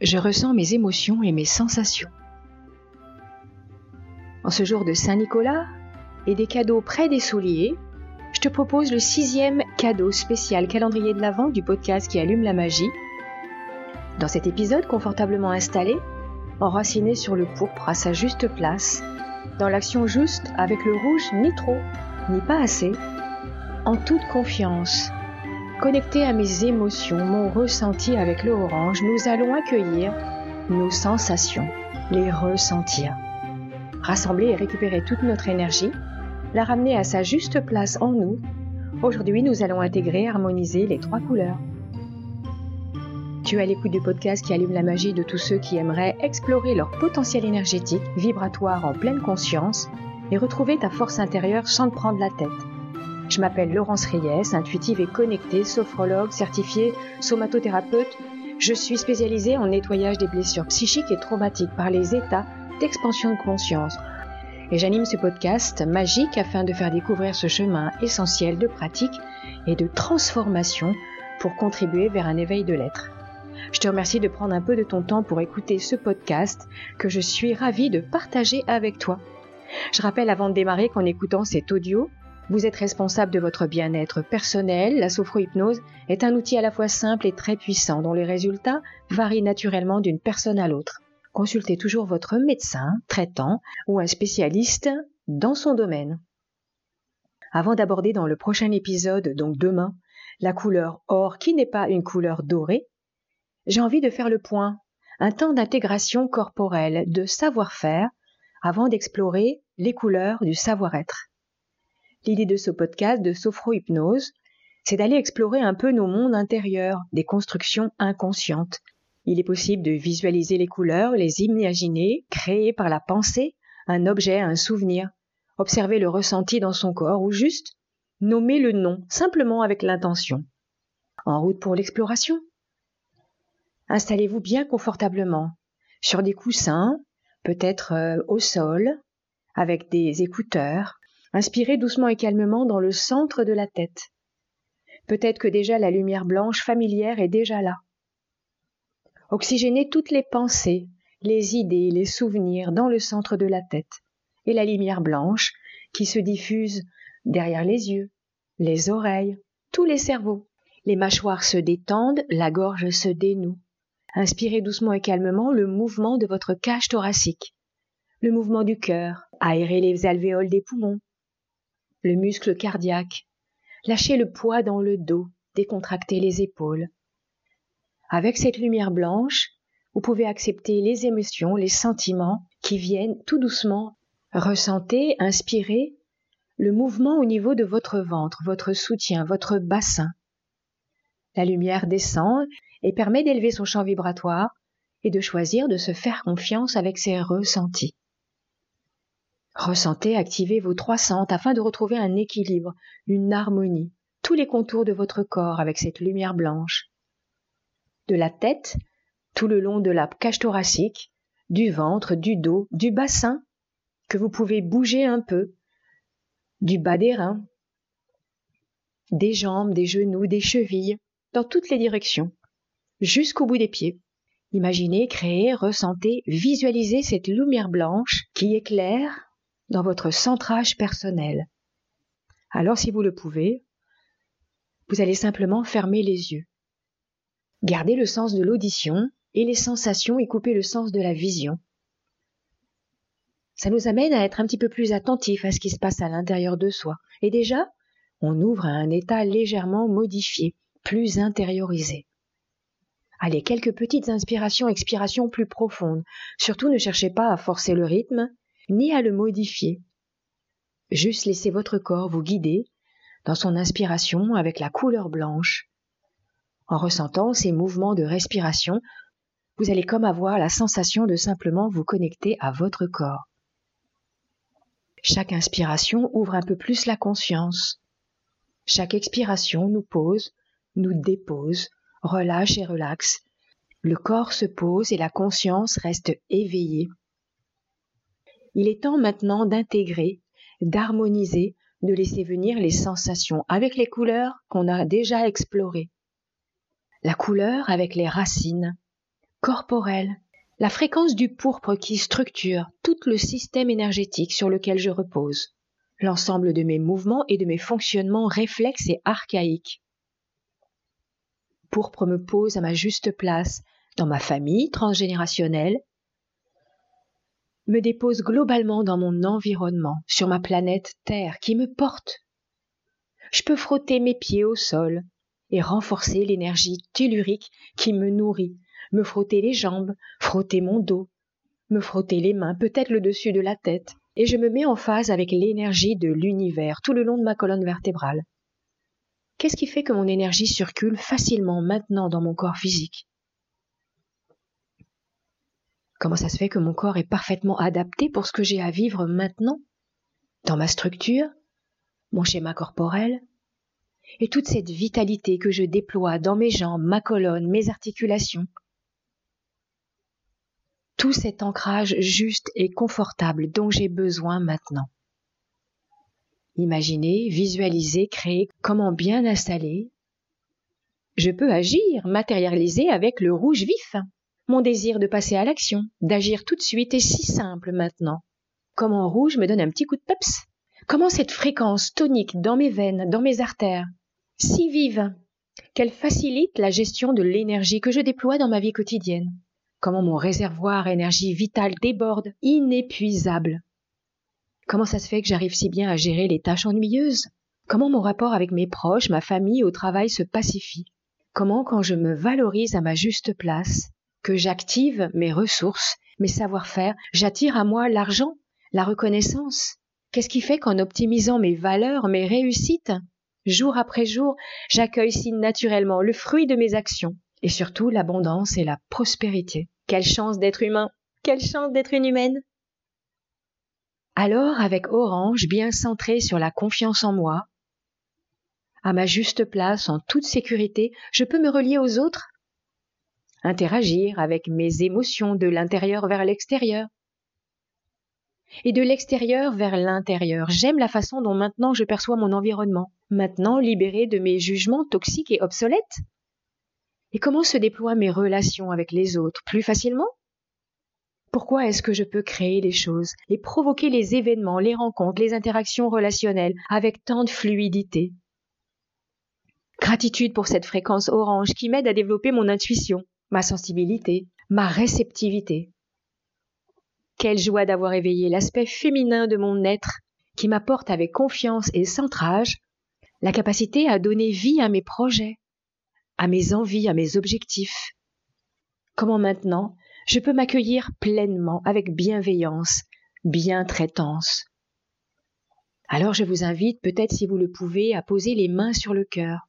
je ressens mes émotions et mes sensations. En ce jour de Saint-Nicolas et des cadeaux près des souliers, je te propose le sixième cadeau spécial calendrier de l'Avent du podcast qui allume la magie. Dans cet épisode, confortablement installé, enraciné sur le pourpre à sa juste place, dans l'action juste avec le rouge ni trop, ni pas assez, en toute confiance, connecté à mes émotions, mon ressenti avec le orange, nous allons accueillir nos sensations, les ressentir. Rassembler et récupérer toute notre énergie, la ramener à sa juste place en nous. Aujourd'hui, nous allons intégrer, harmoniser les trois couleurs. Tu as l'écoute du podcast qui allume la magie de tous ceux qui aimeraient explorer leur potentiel énergétique, vibratoire en pleine conscience et retrouver ta force intérieure sans te prendre la tête. Je m'appelle Laurence Reyes, intuitive et connectée, sophrologue, certifiée, somatothérapeute. Je suis spécialisée en nettoyage des blessures psychiques et traumatiques par les états d'expansion de conscience. Et j'anime ce podcast magique afin de faire découvrir ce chemin essentiel de pratique et de transformation pour contribuer vers un éveil de l'être. Je te remercie de prendre un peu de ton temps pour écouter ce podcast que je suis ravie de partager avec toi. Je rappelle avant de démarrer qu'en écoutant cet audio, vous êtes responsable de votre bien-être personnel. La sophrohypnose est un outil à la fois simple et très puissant dont les résultats varient naturellement d'une personne à l'autre. Consultez toujours votre médecin, traitant ou un spécialiste dans son domaine. Avant d'aborder dans le prochain épisode, donc demain, la couleur or qui n'est pas une couleur dorée, j'ai envie de faire le point, un temps d'intégration corporelle, de savoir-faire, avant d'explorer les couleurs du savoir-être. L'idée de ce podcast de sophro-hypnose, c'est d'aller explorer un peu nos mondes intérieurs, des constructions inconscientes. Il est possible de visualiser les couleurs, les imaginer, créer par la pensée un objet, un souvenir, observer le ressenti dans son corps ou juste nommer le nom simplement avec l'intention. En route pour l'exploration. Installez-vous bien confortablement sur des coussins, peut-être euh, au sol, avec des écouteurs, Inspirez doucement et calmement dans le centre de la tête. Peut-être que déjà la lumière blanche familière est déjà là. Oxygénez toutes les pensées, les idées, les souvenirs dans le centre de la tête, et la lumière blanche qui se diffuse derrière les yeux, les oreilles, tous les cerveaux. Les mâchoires se détendent, la gorge se dénoue. Inspirez doucement et calmement le mouvement de votre cage thoracique, le mouvement du cœur, aérez les alvéoles des poumons, le muscle cardiaque, lâchez le poids dans le dos, décontractez les épaules. Avec cette lumière blanche, vous pouvez accepter les émotions, les sentiments qui viennent tout doucement. Ressentez, inspirez le mouvement au niveau de votre ventre, votre soutien, votre bassin. La lumière descend et permet d'élever son champ vibratoire et de choisir de se faire confiance avec ses ressentis. Ressentez, activez vos trois centres afin de retrouver un équilibre, une harmonie, tous les contours de votre corps avec cette lumière blanche. De la tête, tout le long de la cage thoracique, du ventre, du dos, du bassin, que vous pouvez bouger un peu, du bas des reins, des jambes, des genoux, des chevilles, dans toutes les directions, jusqu'au bout des pieds. Imaginez, créez, ressentez, visualisez cette lumière blanche qui éclaire dans votre centrage personnel. Alors si vous le pouvez, vous allez simplement fermer les yeux. Gardez le sens de l'audition et les sensations et coupez le sens de la vision. Ça nous amène à être un petit peu plus attentifs à ce qui se passe à l'intérieur de soi. Et déjà, on ouvre à un état légèrement modifié, plus intériorisé. Allez, quelques petites inspirations, expirations plus profondes. Surtout ne cherchez pas à forcer le rythme, ni à le modifier. Juste laissez votre corps vous guider dans son inspiration avec la couleur blanche. En ressentant ces mouvements de respiration, vous allez comme avoir la sensation de simplement vous connecter à votre corps. Chaque inspiration ouvre un peu plus la conscience. Chaque expiration nous pose, nous dépose, relâche et relaxe. Le corps se pose et la conscience reste éveillée. Il est temps maintenant d'intégrer, d'harmoniser, de laisser venir les sensations avec les couleurs qu'on a déjà explorées. La couleur avec les racines, corporelle, la fréquence du pourpre qui structure tout le système énergétique sur lequel je repose, l'ensemble de mes mouvements et de mes fonctionnements réflexes et archaïques. Pourpre me pose à ma juste place dans ma famille transgénérationnelle, me dépose globalement dans mon environnement, sur ma planète Terre qui me porte. Je peux frotter mes pieds au sol et renforcer l'énergie tellurique qui me nourrit, me frotter les jambes, frotter mon dos, me frotter les mains, peut-être le dessus de la tête, et je me mets en phase avec l'énergie de l'univers tout le long de ma colonne vertébrale. Qu'est-ce qui fait que mon énergie circule facilement maintenant dans mon corps physique? Comment ça se fait que mon corps est parfaitement adapté pour ce que j'ai à vivre maintenant? Dans ma structure, mon schéma corporel, et toute cette vitalité que je déploie dans mes jambes, ma colonne, mes articulations. Tout cet ancrage juste et confortable dont j'ai besoin maintenant. Imaginez, visualisez, créer comment bien installer. Je peux agir, matérialiser avec le rouge vif. Mon désir de passer à l'action, d'agir tout de suite est si simple maintenant. Comment rouge me donne un petit coup de peps. Comment cette fréquence tonique dans mes veines, dans mes artères, si vive, qu'elle facilite la gestion de l'énergie que je déploie dans ma vie quotidienne. Comment mon réservoir énergie vitale déborde, inépuisable. Comment ça se fait que j'arrive si bien à gérer les tâches ennuyeuses? Comment mon rapport avec mes proches, ma famille au travail se pacifie? Comment quand je me valorise à ma juste place, que j'active mes ressources, mes savoir-faire, j'attire à moi l'argent, la reconnaissance. Qu'est-ce qui fait qu'en optimisant mes valeurs, mes réussites, jour après jour, j'accueille si naturellement le fruit de mes actions, et surtout l'abondance et la prospérité. Quelle chance d'être humain, quelle chance d'être une humaine. Alors, avec Orange bien centré sur la confiance en moi, à ma juste place, en toute sécurité, je peux me relier aux autres interagir avec mes émotions de l'intérieur vers l'extérieur. Et de l'extérieur vers l'intérieur, j'aime la façon dont maintenant je perçois mon environnement, maintenant libéré de mes jugements toxiques et obsolètes. Et comment se déploient mes relations avec les autres? Plus facilement? Pourquoi est-ce que je peux créer les choses et provoquer les événements, les rencontres, les interactions relationnelles avec tant de fluidité? Gratitude pour cette fréquence orange qui m'aide à développer mon intuition, ma sensibilité, ma réceptivité. Quelle joie d'avoir éveillé l'aspect féminin de mon être qui m'apporte avec confiance et centrage la capacité à donner vie à mes projets, à mes envies, à mes objectifs. Comment maintenant je peux m'accueillir pleinement avec bienveillance, bien traitance. Alors je vous invite, peut-être si vous le pouvez, à poser les mains sur le cœur,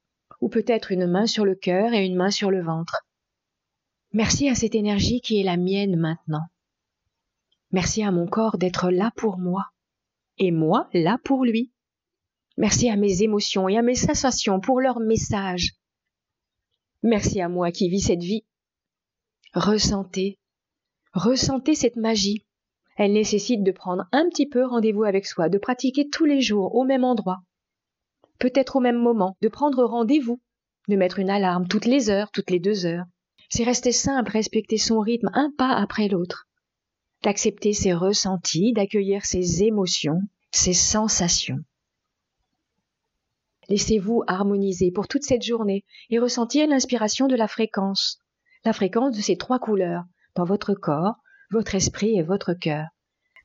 ou peut-être une main sur le cœur et une main sur le ventre. Merci à cette énergie qui est la mienne maintenant. Merci à mon corps d'être là pour moi et moi là pour lui. Merci à mes émotions et à mes sensations pour leur message. Merci à moi qui vis cette vie. Ressentez, ressentez cette magie. Elle nécessite de prendre un petit peu rendez-vous avec soi, de pratiquer tous les jours au même endroit, peut-être au même moment, de prendre rendez-vous, de mettre une alarme toutes les heures, toutes les deux heures, c'est rester simple, respecter son rythme un pas après l'autre, d'accepter ses ressentis, d'accueillir ses émotions, ses sensations. Laissez-vous harmoniser pour toute cette journée et ressentir l'inspiration de la fréquence, la fréquence de ces trois couleurs dans votre corps, votre esprit et votre cœur,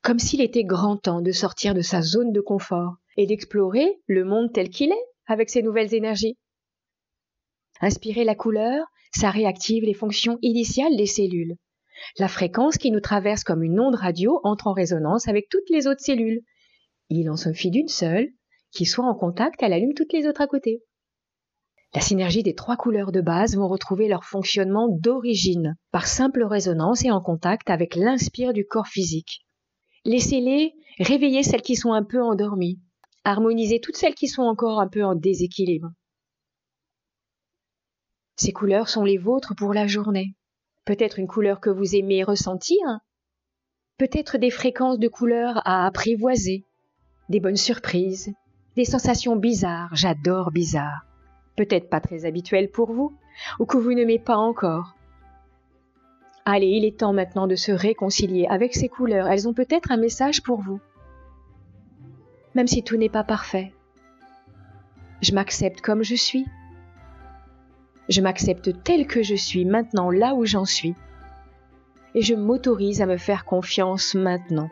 comme s'il était grand temps de sortir de sa zone de confort et d'explorer le monde tel qu'il est avec ses nouvelles énergies. Inspirez la couleur ça réactive les fonctions initiales des cellules. La fréquence qui nous traverse comme une onde radio entre en résonance avec toutes les autres cellules. Il en suffit d'une seule qui soit en contact, elle allume toutes les autres à côté. La synergie des trois couleurs de base vont retrouver leur fonctionnement d'origine, par simple résonance et en contact avec l'inspire du corps physique. Laissez-les réveiller celles qui sont un peu endormies, harmoniser toutes celles qui sont encore un peu en déséquilibre. Ces couleurs sont les vôtres pour la journée. Peut-être une couleur que vous aimez ressentir, peut-être des fréquences de couleurs à apprivoiser, des bonnes surprises, des sensations bizarres, j'adore bizarre, peut-être pas très habituelles pour vous, ou que vous n'aimez pas encore. Allez, il est temps maintenant de se réconcilier avec ces couleurs. Elles ont peut-être un message pour vous. Même si tout n'est pas parfait. Je m'accepte comme je suis. Je m'accepte tel que je suis maintenant là où j'en suis. Et je m'autorise à me faire confiance maintenant.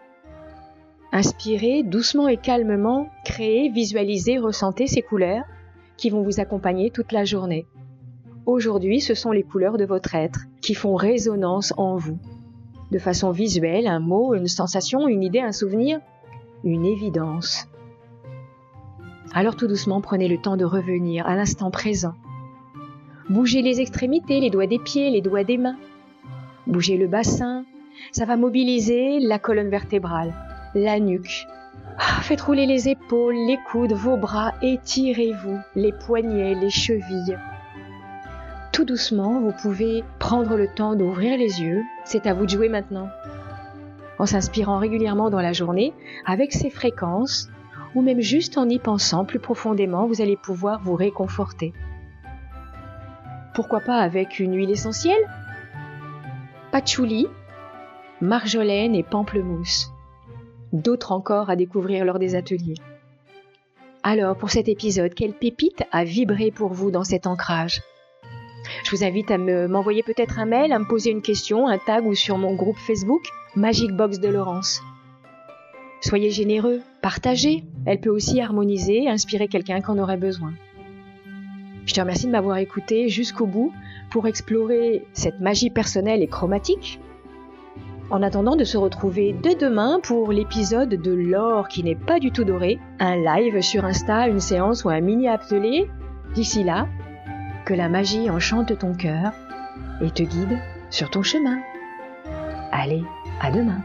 Inspirez doucement et calmement, créez, visualisez, ressentez ces couleurs qui vont vous accompagner toute la journée. Aujourd'hui, ce sont les couleurs de votre être qui font résonance en vous. De façon visuelle, un mot, une sensation, une idée, un souvenir, une évidence. Alors tout doucement, prenez le temps de revenir à l'instant présent. Bougez les extrémités, les doigts des pieds, les doigts des mains. Bougez le bassin. Ça va mobiliser la colonne vertébrale, la nuque. Ah, faites rouler les épaules, les coudes, vos bras, étirez-vous, les poignets, les chevilles. Tout doucement, vous pouvez prendre le temps d'ouvrir les yeux. C'est à vous de jouer maintenant. En s'inspirant régulièrement dans la journée, avec ces fréquences, ou même juste en y pensant plus profondément, vous allez pouvoir vous réconforter. Pourquoi pas avec une huile essentielle? Patchouli, marjolaine et pamplemousse. D'autres encore à découvrir lors des ateliers. Alors, pour cet épisode, quelle pépite a vibré pour vous dans cet ancrage? Je vous invite à m'envoyer peut-être un mail, à me poser une question, un tag ou sur mon groupe Facebook Magic Box de Laurence. Soyez généreux, partagez, elle peut aussi harmoniser, inspirer quelqu'un qui en aurait besoin. Je te remercie de m'avoir écouté jusqu'au bout pour explorer cette magie personnelle et chromatique. En attendant de se retrouver dès demain pour l'épisode de l'or qui n'est pas du tout doré, un live sur Insta, une séance ou un mini atelier, d'ici là, que la magie enchante ton cœur et te guide sur ton chemin. Allez, à demain